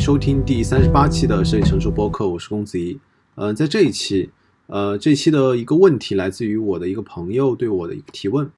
收听第三十八期的摄影成熟播客，我是公子怡。呃，在这一期，呃，这一期的一个问题来自于我的一个朋友对我的一个提问。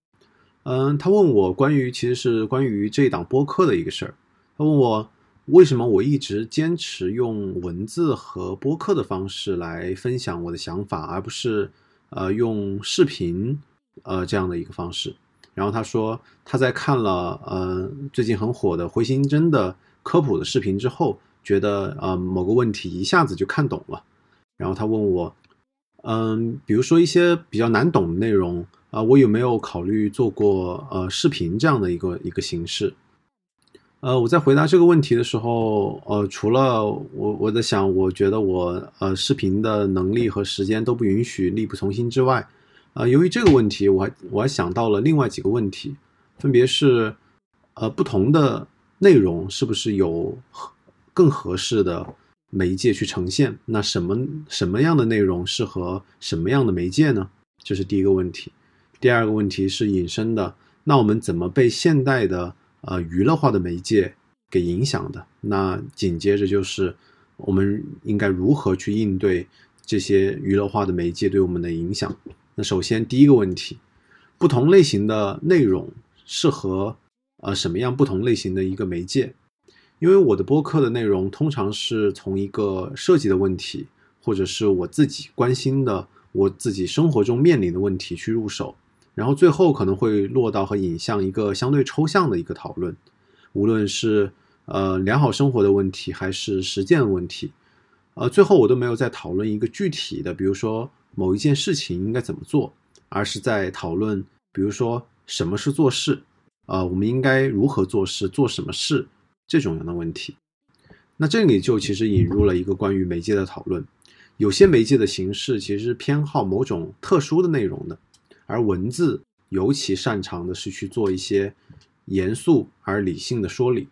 嗯、他问我关于其实是关于这档播客的一个事儿。他问我为什么我一直坚持用文字和播客的方式来分享我的想法，而不是呃用视频呃这样的一个方式。然后他说他在看了呃最近很火的回形针的科普的视频之后，觉得呃某个问题一下子就看懂了。然后他问我，嗯，比如说一些比较难懂的内容啊、我有没有考虑做过呃视频这样的一个一个形式？呃，我在回答这个问题的时候，呃，除了我我在想，我觉得我呃视频的能力和时间都不允许力不从心之外，呃，由于这个问题，我还我还想到了另外几个问题，分别是呃不同的内容是不是有更合适的媒介去呈现？那什么什么样的内容适合什么样的媒介呢？这是第一个问题。第二个问题是引申的，那我们怎么被现代的呃娱乐化的媒介给影响的？那紧接着就是我们应该如何去应对这些娱乐化的媒介对我们的影响？那首先第一个问题，不同类型的内容适合呃什么样不同类型的一个媒介？因为我的播客的内容通常是从一个设计的问题，或者是我自己关心的、我自己生活中面临的问题去入手，然后最后可能会落到和引向一个相对抽象的一个讨论，无论是呃良好生活的问题，还是实践的问题，呃，最后我都没有在讨论一个具体的，比如说某一件事情应该怎么做，而是在讨论，比如说什么是做事，呃，我们应该如何做事，做什么事这种样的问题。那这里就其实引入了一个关于媒介的讨论，有些媒介的形式其实是偏好某种特殊的内容的，而文字尤其擅长的是去做一些严肃而理性的说理。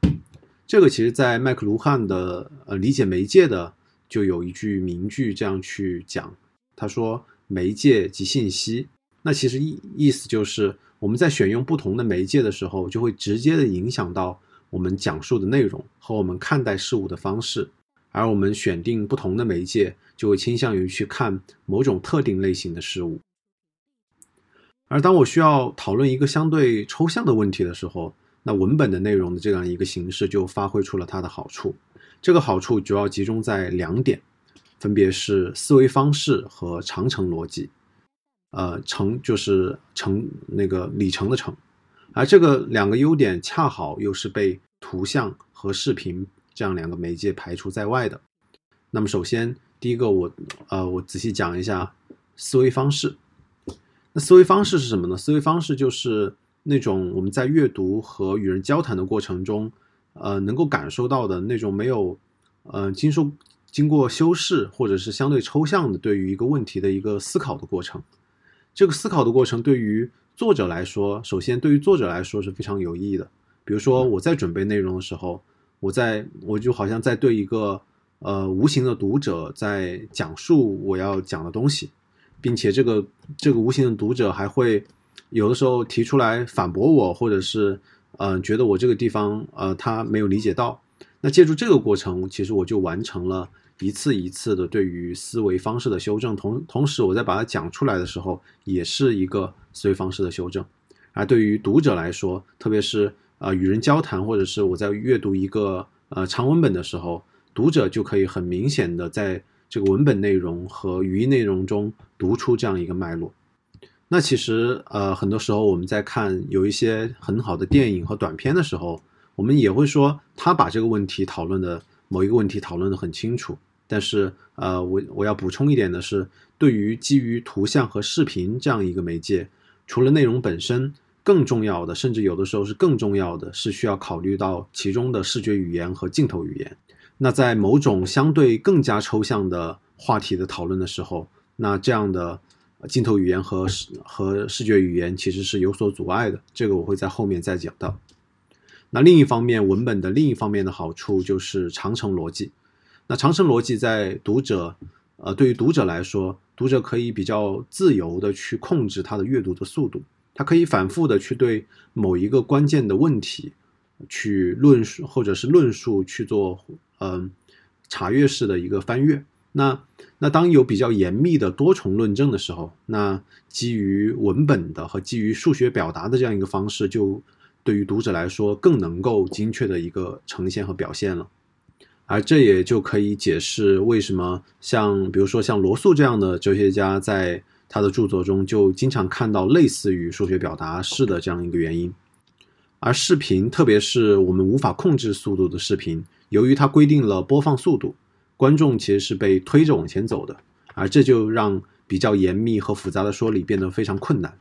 这个其实，在麦克卢汉的呃理解媒介的就有一句名句这样去讲，他说：“媒介即信息。”那其实意意思就是我们在选用不同的媒介的时候，就会直接的影响到我们讲述的内容和我们看待事物的方式。而我们选定不同的媒介，就会倾向于去看某种特定类型的事物。而当我需要讨论一个相对抽象的问题的时候，那文本的内容的这样一个形式就发挥出了它的好处。这个好处主要集中在两点，分别是思维方式和长程逻辑。呃，程就是程那个里程的程，而这个两个优点恰好又是被图像和视频这样两个媒介排除在外的。那么，首先第一个我呃我仔细讲一下思维方式。那思维方式是什么呢？思维方式就是那种我们在阅读和与人交谈的过程中，呃，能够感受到的那种没有呃经受经过修饰或者是相对抽象的对于一个问题的一个思考的过程。这个思考的过程对于作者来说，首先对于作者来说是非常有意义的。比如说我在准备内容的时候，我在我就好像在对一个呃无形的读者在讲述我要讲的东西，并且这个这个无形的读者还会有的时候提出来反驳我，或者是嗯、呃、觉得我这个地方呃他没有理解到。那借助这个过程，其实我就完成了。一次一次的对于思维方式的修正，同同时我在把它讲出来的时候，也是一个思维方式的修正。而对于读者来说，特别是呃与人交谈，或者是我在阅读一个呃长文本的时候，读者就可以很明显的在这个文本内容和语音内容中读出这样一个脉络。那其实呃很多时候我们在看有一些很好的电影和短片的时候，我们也会说他把这个问题讨论的某一个问题讨论的很清楚。但是，呃，我我要补充一点的是，对于基于图像和视频这样一个媒介，除了内容本身，更重要的，甚至有的时候是更重要的，是需要考虑到其中的视觉语言和镜头语言。那在某种相对更加抽象的话题的讨论的时候，那这样的镜头语言和视和视觉语言其实是有所阻碍的。这个我会在后面再讲到。那另一方面，文本的另一方面的好处就是长程逻辑。那长程逻辑在读者，呃，对于读者来说，读者可以比较自由的去控制他的阅读的速度，他可以反复的去对某一个关键的问题去论述，或者是论述去做，嗯，查阅式的一个翻阅。那那当有比较严密的多重论证的时候，那基于文本的和基于数学表达的这样一个方式就。对于读者来说，更能够精确的一个呈现和表现了，而这也就可以解释为什么像比如说像罗素这样的哲学家，在他的著作中就经常看到类似于数学表达式的这样一个原因。而视频，特别是我们无法控制速度的视频，由于它规定了播放速度，观众其实是被推着往前走的，而这就让比较严密和复杂的说理变得非常困难。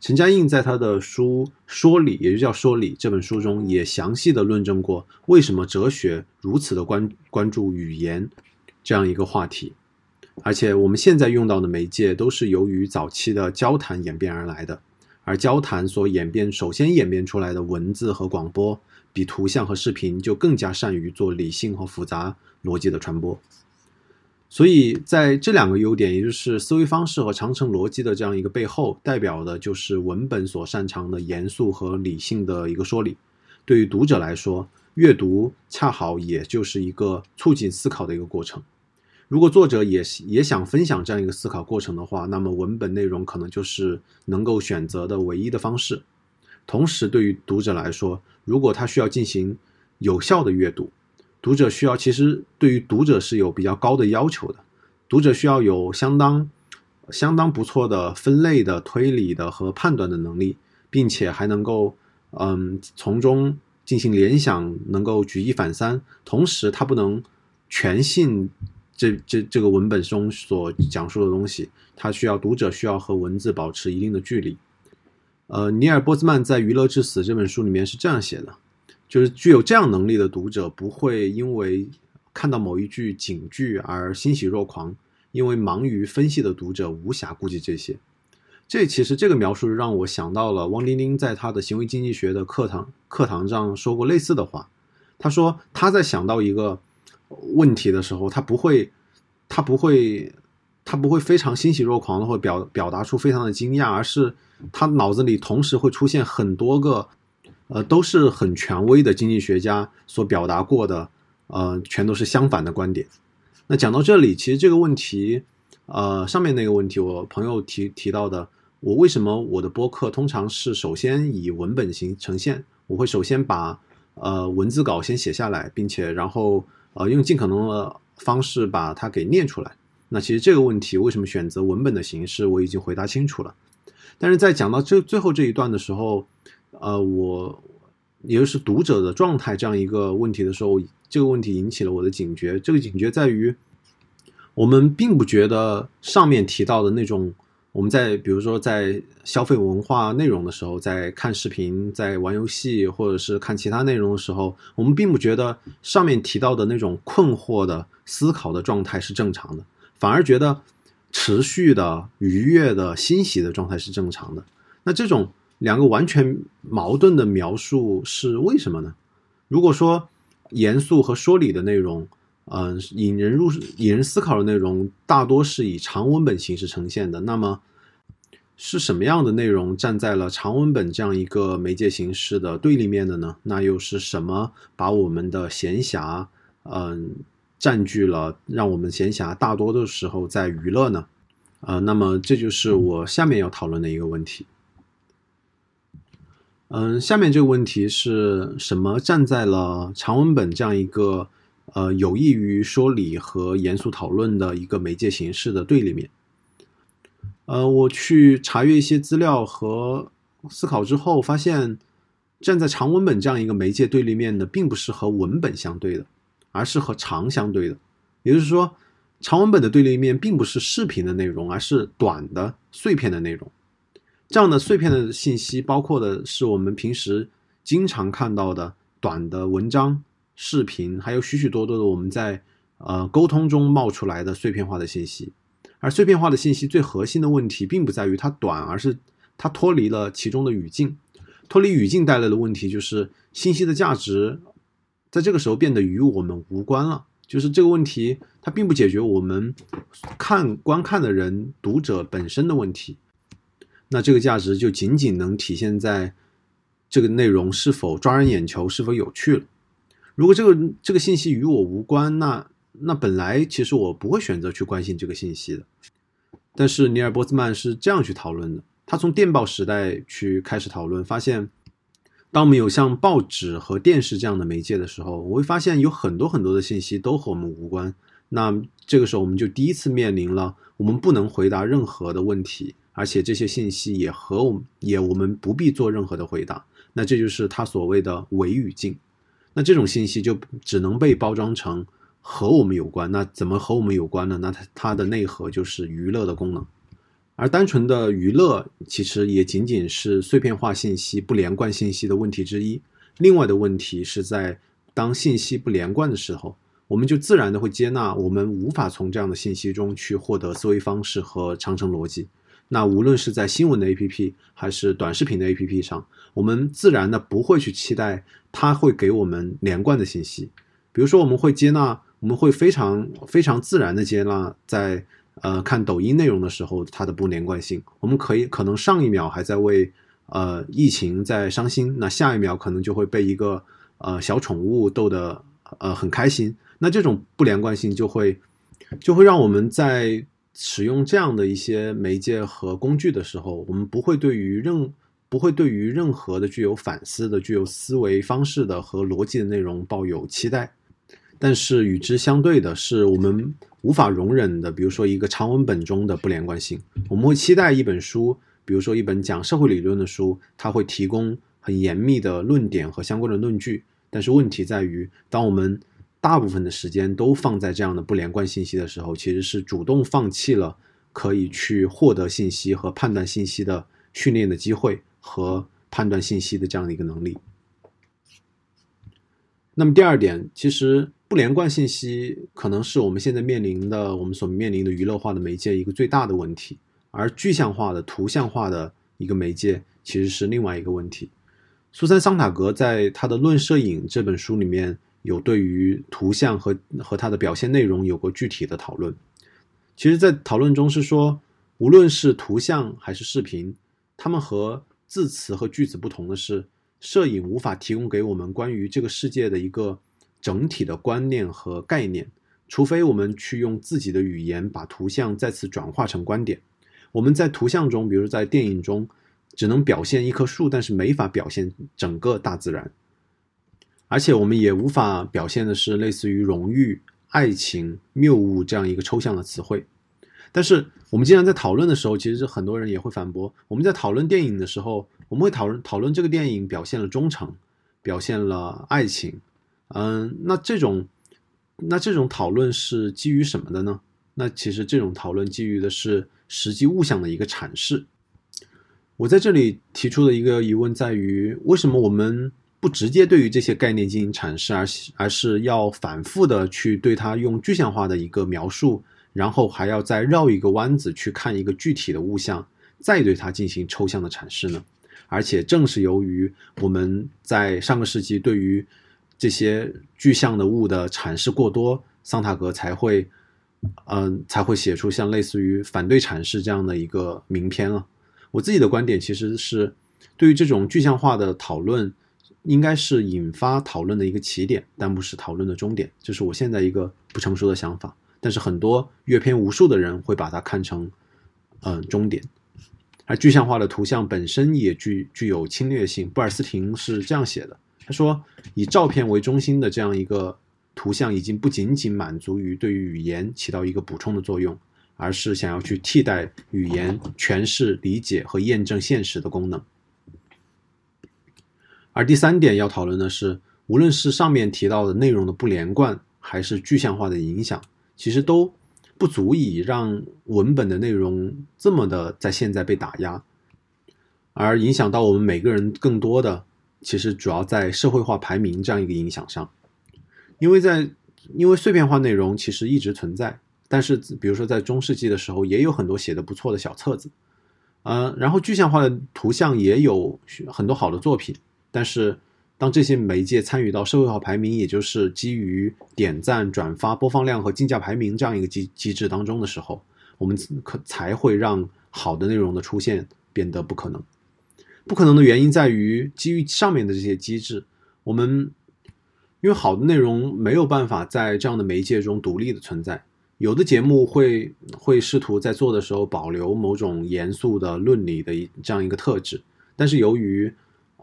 陈嘉映在他的书《说理》，也就叫《说理》这本书中，也详细的论证过为什么哲学如此的关关注语言这样一个话题。而且我们现在用到的媒介都是由于早期的交谈演变而来的，而交谈所演变首先演变出来的文字和广播，比图像和视频就更加善于做理性和复杂逻辑的传播。所以，在这两个优点，也就是思维方式和长程逻辑的这样一个背后，代表的就是文本所擅长的严肃和理性的一个说理。对于读者来说，阅读恰好也就是一个促进思考的一个过程。如果作者也也想分享这样一个思考过程的话，那么文本内容可能就是能够选择的唯一的方式。同时，对于读者来说，如果他需要进行有效的阅读，读者需要，其实对于读者是有比较高的要求的。读者需要有相当、相当不错的分类的、推理的和判断的能力，并且还能够，嗯，从中进行联想，能够举一反三。同时，他不能全信这这这个文本中所讲述的东西，他需要读者需要和文字保持一定的距离。呃，尼尔·波兹曼在《娱乐至死》这本书里面是这样写的。就是具有这样能力的读者，不会因为看到某一句警句而欣喜若狂，因为忙于分析的读者无暇顾及这些。这其实这个描述让我想到了汪丁丁在他的行为经济学的课堂课堂上说过类似的话。他说他在想到一个问题的时候，他不会，他不会，他不会非常欣喜若狂的或表表达出非常的惊讶，而是他脑子里同时会出现很多个。呃，都是很权威的经济学家所表达过的，呃，全都是相反的观点。那讲到这里，其实这个问题，呃，上面那个问题，我朋友提提到的，我为什么我的播客通常是首先以文本型呈现？我会首先把呃文字稿先写下来，并且然后呃用尽可能的方式把它给念出来。那其实这个问题为什么选择文本的形式，我已经回答清楚了。但是在讲到这最后这一段的时候。呃，我也就是读者的状态这样一个问题的时候，这个问题引起了我的警觉。这个警觉在于，我们并不觉得上面提到的那种，我们在比如说在消费文化内容的时候，在看视频、在玩游戏或者是看其他内容的时候，我们并不觉得上面提到的那种困惑的思考的状态是正常的，反而觉得持续的愉悦的欣喜的状态是正常的。那这种。两个完全矛盾的描述是为什么呢？如果说严肃和说理的内容，嗯，引人入引人思考的内容大多是以长文本形式呈现的，那么是什么样的内容站在了长文本这样一个媒介形式的对立面的呢？那又是什么把我们的闲暇，嗯，占据了，让我们闲暇大多的时候在娱乐呢？呃，那么这就是我下面要讨论的一个问题。嗯，下面这个问题是什么站在了长文本这样一个呃有益于说理和严肃讨论的一个媒介形式的对立面？呃，我去查阅一些资料和思考之后，发现站在长文本这样一个媒介对立面的，并不是和文本相对的，而是和长相对的。也就是说，长文本的对立面并不是视频的内容，而是短的碎片的内容。这样的碎片的信息，包括的是我们平时经常看到的短的文章、视频，还有许许多多的我们在呃沟通中冒出来的碎片化的信息。而碎片化的信息最核心的问题，并不在于它短，而是它脱离了其中的语境。脱离语境带来的问题，就是信息的价值在这个时候变得与我们无关了。就是这个问题，它并不解决我们看观看的人、读者本身的问题。那这个价值就仅仅能体现在这个内容是否抓人眼球、是否有趣了。如果这个这个信息与我无关，那那本来其实我不会选择去关心这个信息的。但是尼尔波兹曼是这样去讨论的：他从电报时代去开始讨论，发现。当我们有像报纸和电视这样的媒介的时候，我会发现有很多很多的信息都和我们无关。那这个时候，我们就第一次面临了我们不能回答任何的问题，而且这些信息也和我们也我们不必做任何的回答。那这就是他所谓的伪语境。那这种信息就只能被包装成和我们有关。那怎么和我们有关呢？那它它的内核就是娱乐的功能。而单纯的娱乐其实也仅仅是碎片化信息、不连贯信息的问题之一。另外的问题是在当信息不连贯的时候，我们就自然的会接纳我们无法从这样的信息中去获得思维方式和长程逻辑。那无论是在新闻的 APP 还是短视频的 APP 上，我们自然的不会去期待它会给我们连贯的信息。比如说，我们会接纳，我们会非常非常自然的接纳在。呃，看抖音内容的时候，它的不连贯性，我们可以可能上一秒还在为呃疫情在伤心，那下一秒可能就会被一个呃小宠物逗得呃很开心。那这种不连贯性就会就会让我们在使用这样的一些媒介和工具的时候，我们不会对于任不会对于任何的具有反思的、具有思维方式的和逻辑的内容抱有期待。但是与之相对的是，我们。无法容忍的，比如说一个长文本中的不连贯性，我们会期待一本书，比如说一本讲社会理论的书，它会提供很严密的论点和相关的论据。但是问题在于，当我们大部分的时间都放在这样的不连贯信息的时候，其实是主动放弃了可以去获得信息和判断信息的训练的机会和判断信息的这样的一个能力。那么第二点，其实。不连贯信息可能是我们现在面临的、我们所面临的娱乐化的媒介一个最大的问题，而具象化的、图像化的一个媒介其实是另外一个问题。苏珊·桑塔格在他的《论摄影》这本书里面有对于图像和和它的表现内容有过具体的讨论。其实，在讨论中是说，无论是图像还是视频，它们和字词和句子不同的是，摄影无法提供给我们关于这个世界的一个。整体的观念和概念，除非我们去用自己的语言把图像再次转化成观点。我们在图像中，比如在电影中，只能表现一棵树，但是没法表现整个大自然。而且我们也无法表现的是类似于荣誉、爱情、谬误这样一个抽象的词汇。但是我们经常在讨论的时候，其实很多人也会反驳：我们在讨论电影的时候，我们会讨论讨论这个电影表现了忠诚，表现了爱情。嗯，那这种，那这种讨论是基于什么的呢？那其实这种讨论基于的是实际物象的一个阐释。我在这里提出的一个疑问在于，为什么我们不直接对于这些概念进行阐释，而而是要反复的去对它用具象化的一个描述，然后还要再绕一个弯子去看一个具体的物象，再对它进行抽象的阐释呢？而且正是由于我们在上个世纪对于这些具象的物的阐释过多，桑塔格才会，嗯，才会写出像类似于反对阐释这样的一个名篇了。我自己的观点其实是，对于这种具象化的讨论，应该是引发讨论的一个起点，但不是讨论的终点。这是我现在一个不成熟的想法。但是很多阅片无数的人会把它看成，嗯，终点。而具象化的图像本身也具具有侵略性。布尔斯廷是这样写的。他说：“以照片为中心的这样一个图像，已经不仅仅满足于对于语言起到一个补充的作用，而是想要去替代语言诠释、理解和验证现实的功能。而第三点要讨论的是，无论是上面提到的内容的不连贯，还是具象化的影响，其实都不足以让文本的内容这么的在现在被打压，而影响到我们每个人更多的。”其实主要在社会化排名这样一个影响上，因为在因为碎片化内容其实一直存在，但是比如说在中世纪的时候，也有很多写的不错的小册子，呃，然后具象化的图像也有很多好的作品，但是当这些媒介参与到社会化排名，也就是基于点赞、转发、播放量和竞价排名这样一个机机制当中的时候，我们可才会让好的内容的出现变得不可能。不可能的原因在于，基于上面的这些机制，我们因为好的内容没有办法在这样的媒介中独立的存在。有的节目会会试图在做的时候保留某种严肃的论理的一这样一个特质，但是由于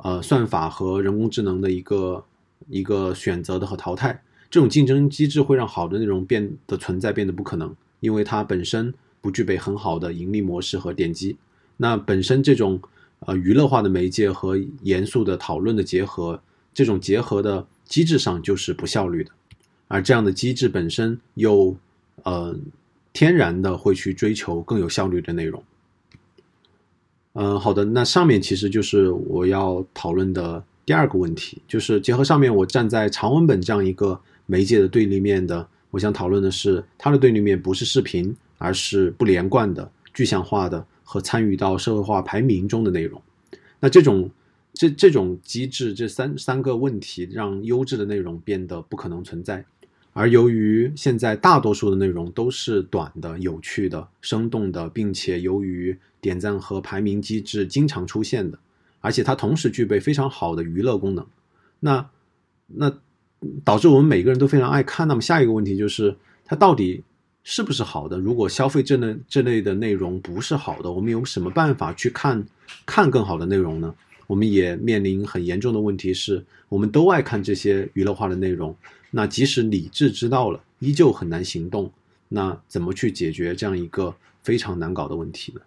呃算法和人工智能的一个一个选择的和淘汰，这种竞争机制会让好的内容变得存在变得不可能，因为它本身不具备很好的盈利模式和点击。那本身这种呃娱乐化的媒介和严肃的讨论的结合，这种结合的机制上就是不效率的，而这样的机制本身又。呃，天然的会去追求更有效率的内容。嗯，好的，那上面其实就是我要讨论的第二个问题，就是结合上面我站在长文本这样一个媒介的对立面的，我想讨论的是它的对立面不是视频，而是不连贯的、具象化的和参与到社会化排名中的内容。那这种这这种机制，这三三个问题，让优质的内容变得不可能存在。而由于现在大多数的内容都是短的、有趣的、生动的，并且由于点赞和排名机制经常出现的，而且它同时具备非常好的娱乐功能，那那导致我们每个人都非常爱看。那么下一个问题就是，它到底是不是好的？如果消费这类这类的内容不是好的，我们有什么办法去看看更好的内容呢？我们也面临很严重的问题是，我们都爱看这些娱乐化的内容。那即使理智知道了，依旧很难行动。那怎么去解决这样一个非常难搞的问题呢？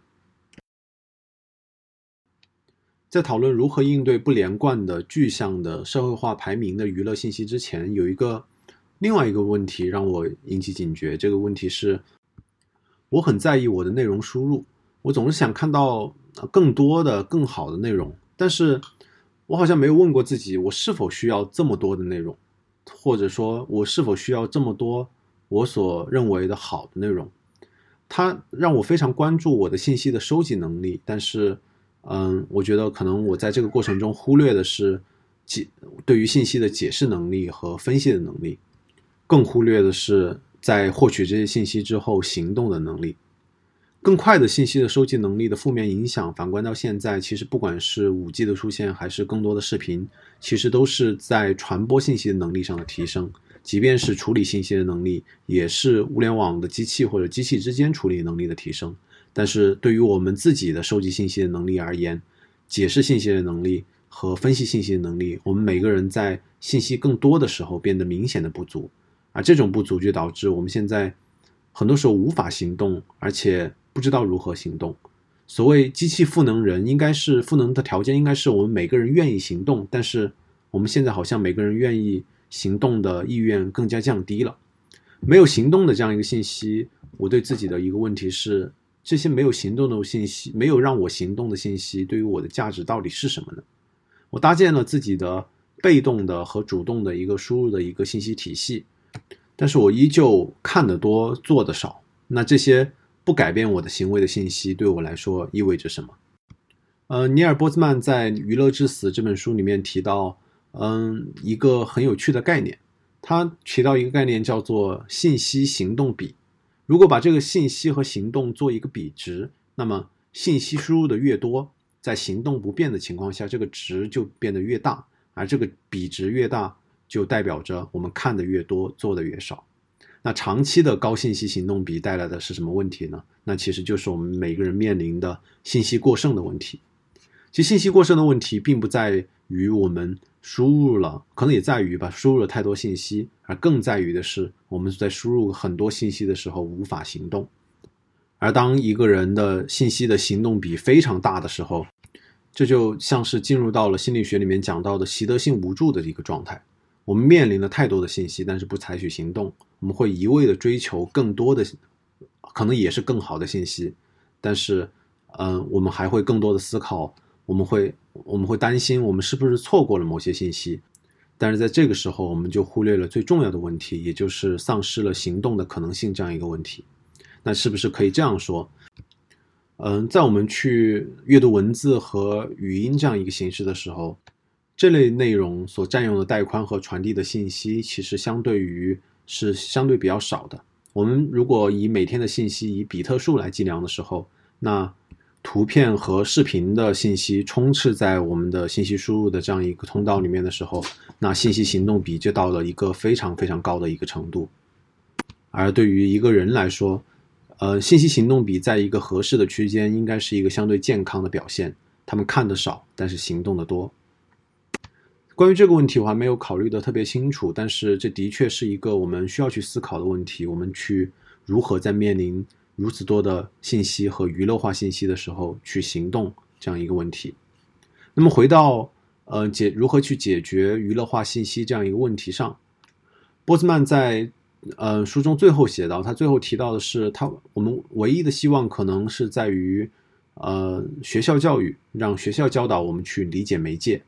在讨论如何应对不连贯的、具象的、社会化排名的娱乐信息之前，有一个另外一个问题让我引起警觉。这个问题是，我很在意我的内容输入，我总是想看到更多的、更好的内容，但是我好像没有问过自己，我是否需要这么多的内容。或者说我是否需要这么多我所认为的好的内容？它让我非常关注我的信息的收集能力，但是，嗯，我觉得可能我在这个过程中忽略的是解对于信息的解释能力和分析的能力，更忽略的是在获取这些信息之后行动的能力。更快的信息的收集能力的负面影响，反观到现在，其实不管是五 G 的出现，还是更多的视频，其实都是在传播信息的能力上的提升。即便是处理信息的能力，也是物联网的机器或者机器之间处理能力的提升。但是对于我们自己的收集信息的能力而言，解释信息的能力和分析信息的能力，我们每个人在信息更多的时候变得明显的不足，而这种不足就导致我们现在很多时候无法行动，而且。不知道如何行动。所谓机器赋能人，应该是赋能的条件，应该是我们每个人愿意行动。但是我们现在好像每个人愿意行动的意愿更加降低了。没有行动的这样一个信息，我对自己的一个问题是：这些没有行动的信息，没有让我行动的信息，对于我的价值到底是什么呢？我搭建了自己的被动的和主动的一个输入的一个信息体系，但是我依旧看得多，做的少。那这些。不改变我的行为的信息对我来说意味着什么？呃，尼尔·波兹曼在《娱乐至死》这本书里面提到，嗯，一个很有趣的概念。他提到一个概念叫做信息行动比。如果把这个信息和行动做一个比值，那么信息输入的越多，在行动不变的情况下，这个值就变得越大，而这个比值越大，就代表着我们看的越多，做的越少。那长期的高信息行动比带来的是什么问题呢？那其实就是我们每个人面临的信息过剩的问题。其实信息过剩的问题并不在于我们输入了，可能也在于吧，输入了太多信息，而更在于的是我们在输入很多信息的时候无法行动。而当一个人的信息的行动比非常大的时候，这就像是进入到了心理学里面讲到的习得性无助的一个状态。我们面临了太多的信息，但是不采取行动。我们会一味的追求更多的，可能也是更好的信息，但是，嗯，我们还会更多的思考。我们会，我们会担心，我们是不是错过了某些信息？但是在这个时候，我们就忽略了最重要的问题，也就是丧失了行动的可能性这样一个问题。那是不是可以这样说？嗯，在我们去阅读文字和语音这样一个形式的时候，这类内容所占用的带宽和传递的信息，其实相对于是相对比较少的。我们如果以每天的信息以比特数来计量的时候，那图片和视频的信息充斥在我们的信息输入的这样一个通道里面的时候，那信息行动比就到了一个非常非常高的一个程度。而对于一个人来说，呃，信息行动比在一个合适的区间，应该是一个相对健康的表现。他们看的少，但是行动的多。关于这个问题，我还没有考虑的特别清楚，但是这的确是一个我们需要去思考的问题。我们去如何在面临如此多的信息和娱乐化信息的时候去行动这样一个问题。那么回到呃解如何去解决娱乐化信息这样一个问题上，波兹曼在呃书中最后写到，他最后提到的是，他我们唯一的希望可能是在于呃学校教育，让学校教导我们去理解媒介。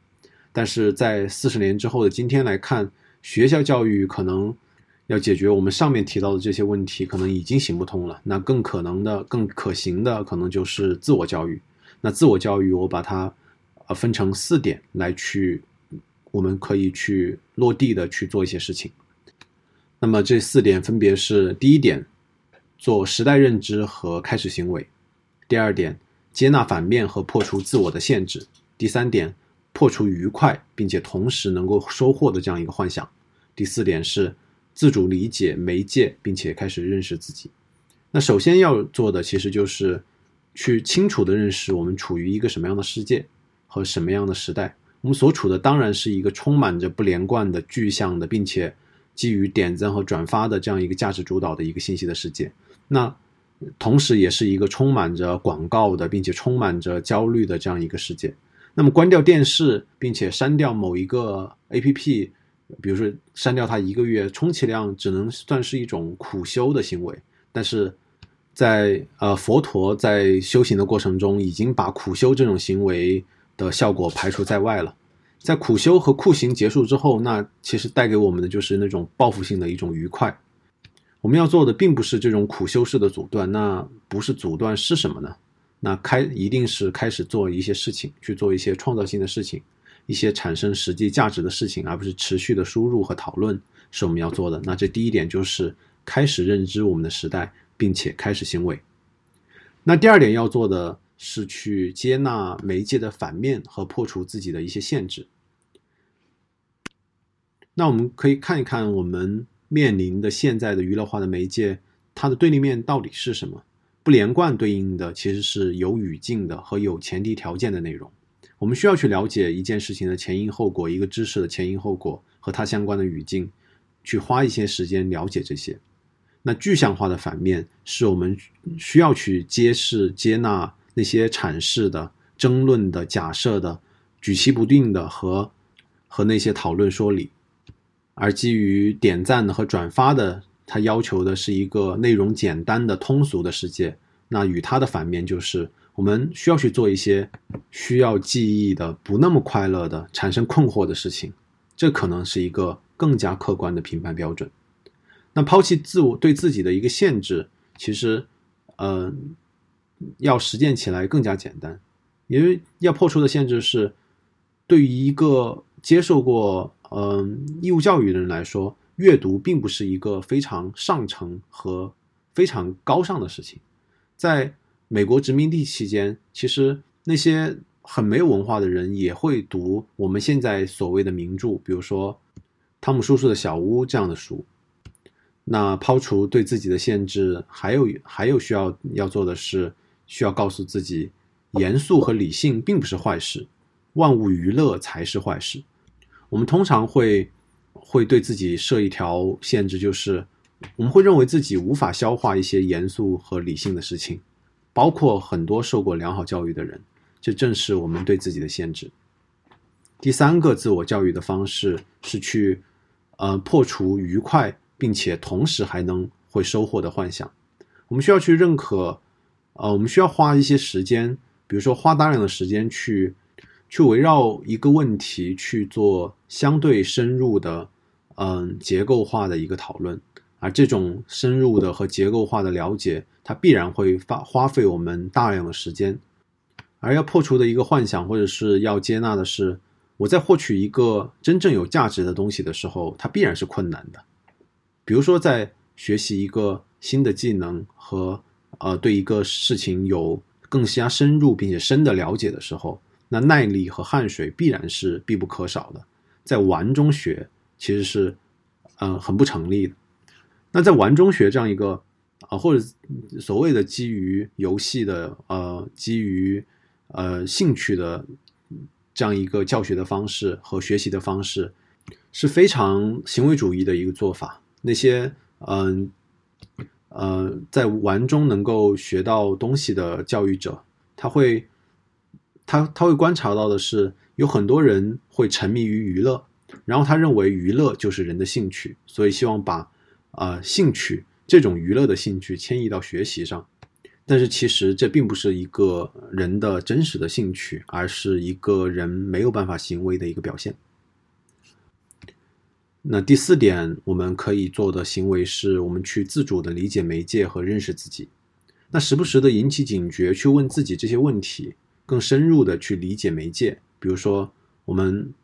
但是在四十年之后的今天来看，学校教育可能要解决我们上面提到的这些问题，可能已经行不通了。那更可能的、更可行的，可能就是自我教育。那自我教育，我把它呃分成四点来去，我们可以去落地的去做一些事情。那么这四点分别是：第一点，做时代认知和开始行为；第二点，接纳反面和破除自我的限制；第三点。破除愉快，并且同时能够收获的这样一个幻想。第四点是自主理解媒介，并且开始认识自己。那首先要做的其实就是去清楚的认识我们处于一个什么样的世界和什么样的时代。我们所处的当然是一个充满着不连贯的具象的，并且基于点赞和转发的这样一个价值主导的一个信息的世界。那同时也是一个充满着广告的，并且充满着焦虑的这样一个世界。那么关掉电视，并且删掉某一个 A P P，比如说删掉它一个月，充其量只能算是一种苦修的行为。但是，在呃佛陀在修行的过程中，已经把苦修这种行为的效果排除在外了。在苦修和酷刑结束之后，那其实带给我们的就是那种报复性的一种愉快。我们要做的并不是这种苦修式的阻断，那不是阻断是什么呢？那开一定是开始做一些事情，去做一些创造性的事情，一些产生实际价值的事情，而不是持续的输入和讨论，是我们要做的。那这第一点就是开始认知我们的时代，并且开始行为。那第二点要做的是去接纳媒介的反面和破除自己的一些限制。那我们可以看一看我们面临的现在的娱乐化的媒介，它的对立面到底是什么？不连贯对应的其实是有语境的和有前提条件的内容。我们需要去了解一件事情的前因后果，一个知识的前因后果和它相关的语境，去花一些时间了解这些。那具象化的反面是我们需要去揭示、接纳那些阐释的、争论的、假设的、举棋不定的和和那些讨论说理，而基于点赞的和转发的。他要求的是一个内容简单的通俗的世界，那与它的反面就是我们需要去做一些需要记忆的、不那么快乐的、产生困惑的事情，这可能是一个更加客观的评判标准。那抛弃自我对自己的一个限制，其实，呃，要实践起来更加简单，因为要破除的限制是，对于一个接受过嗯义务教育的人来说。阅读并不是一个非常上乘和非常高尚的事情。在美国殖民地期间，其实那些很没有文化的人也会读我们现在所谓的名著，比如说汤姆叔叔的小屋这样的书。那抛除对自己的限制，还有还有需要要做的是，需要告诉自己，严肃和理性并不是坏事，万物娱乐才是坏事。我们通常会。会对自己设一条限制，就是我们会认为自己无法消化一些严肃和理性的事情，包括很多受过良好教育的人，这正是我们对自己的限制。第三个自我教育的方式是去，呃，破除愉快并且同时还能会收获的幻想。我们需要去认可，呃，我们需要花一些时间，比如说花大量的时间去去围绕一个问题去做相对深入的，嗯，结构化的一个讨论。而这种深入的和结构化的了解，它必然会花花费我们大量的时间。而要破除的一个幻想，或者是要接纳的是，我在获取一个真正有价值的东西的时候，它必然是困难的。比如说，在学习一个新的技能和呃对一个事情有更加深入并且深的了解的时候，那耐力和汗水必然是必不可少的。在玩中学其实是嗯很不成立的。那在玩中学这样一个啊，或者所谓的基于游戏的呃基于呃，兴趣的这样一个教学的方式和学习的方式是非常行为主义的一个做法。那些嗯呃，在玩中能够学到东西的教育者，他会他他会观察到的是，有很多人会沉迷于娱乐，然后他认为娱乐就是人的兴趣，所以希望把啊兴趣这种娱乐的兴趣迁移到学习上。但是其实这并不是一个人的真实的兴趣，而是一个人没有办法行为的一个表现。那第四点，我们可以做的行为是我们去自主的理解媒介和认识自己。那时不时的引起警觉，去问自己这些问题，更深入的去理解媒介。比如说，我们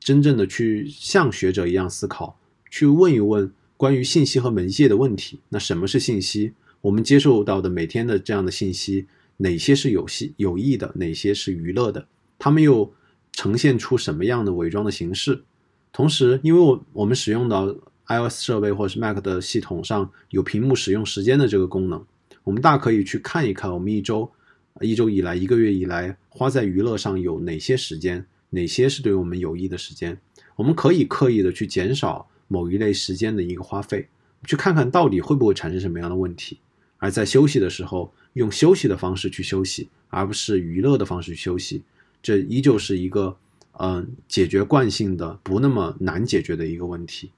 真正的去像学者一样思考，去问一问关于信息和媒介的问题。那什么是信息？我们接受到的每天的这样的信息，哪些是有戏有益的，哪些是娱乐的？它们又呈现出什么样的伪装的形式？同时，因为我我们使用到 iOS 设备或者是 Mac 的系统上有屏幕使用时间的这个功能，我们大可以去看一看我们一周一周以来、一个月以来花在娱乐上有哪些时间，哪些是对我们有益的时间。我们可以刻意的去减少某一类时间的一个花费，去看看到底会不会产生什么样的问题。而在休息的时候，用休息的方式去休息，而不是娱乐的方式去休息，这依旧是一个嗯解决惯性的不那么难解决的一个问题。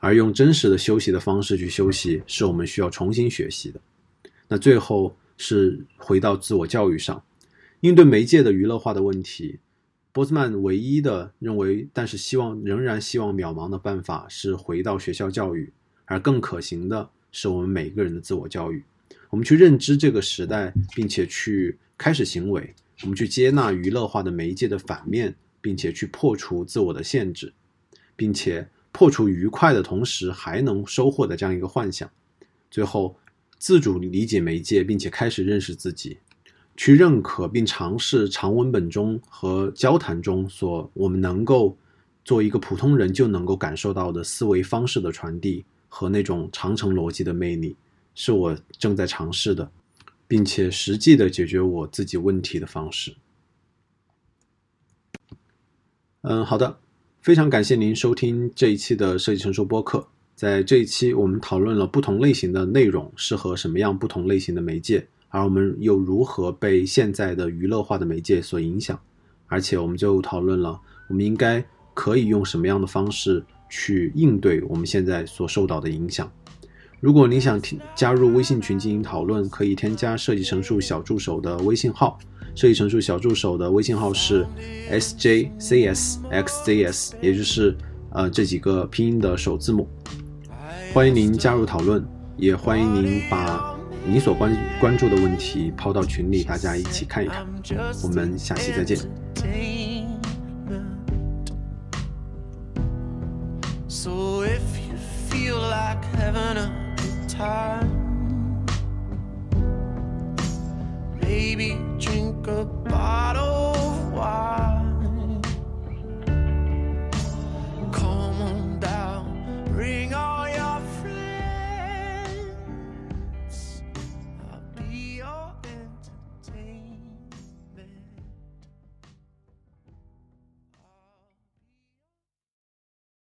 而用真实的休息的方式去休息，是我们需要重新学习的。那最后是回到自我教育上，应对媒介的娱乐化的问题，波兹曼唯一的认为，但是希望仍然希望渺茫的办法是回到学校教育，而更可行的是我们每个人的自我教育。我们去认知这个时代，并且去开始行为。我们去接纳娱乐化的媒介的反面，并且去破除自我的限制，并且破除愉快的同时还能收获的这样一个幻想。最后，自主理解媒介，并且开始认识自己，去认可并尝试长文本中和交谈中所我们能够做一个普通人就能够感受到的思维方式的传递和那种长程逻辑的魅力。是我正在尝试的，并且实际的解决我自己问题的方式。嗯，好的，非常感谢您收听这一期的设计成熟播客。在这一期，我们讨论了不同类型的内容适合什么样不同类型的媒介，而我们又如何被现在的娱乐化的媒介所影响。而且，我们就讨论了我们应该可以用什么样的方式去应对我们现在所受到的影响。如果你想添加入微信群进行讨论，可以添加设计成树小助手的微信号。设计成树小助手的微信号是 s j c s x z s，也就是呃这几个拼音的首字母。欢迎您加入讨论，也欢迎您把你所关关注的问题抛到群里，大家一起看一看。我们下期再见。time. Baby, drink up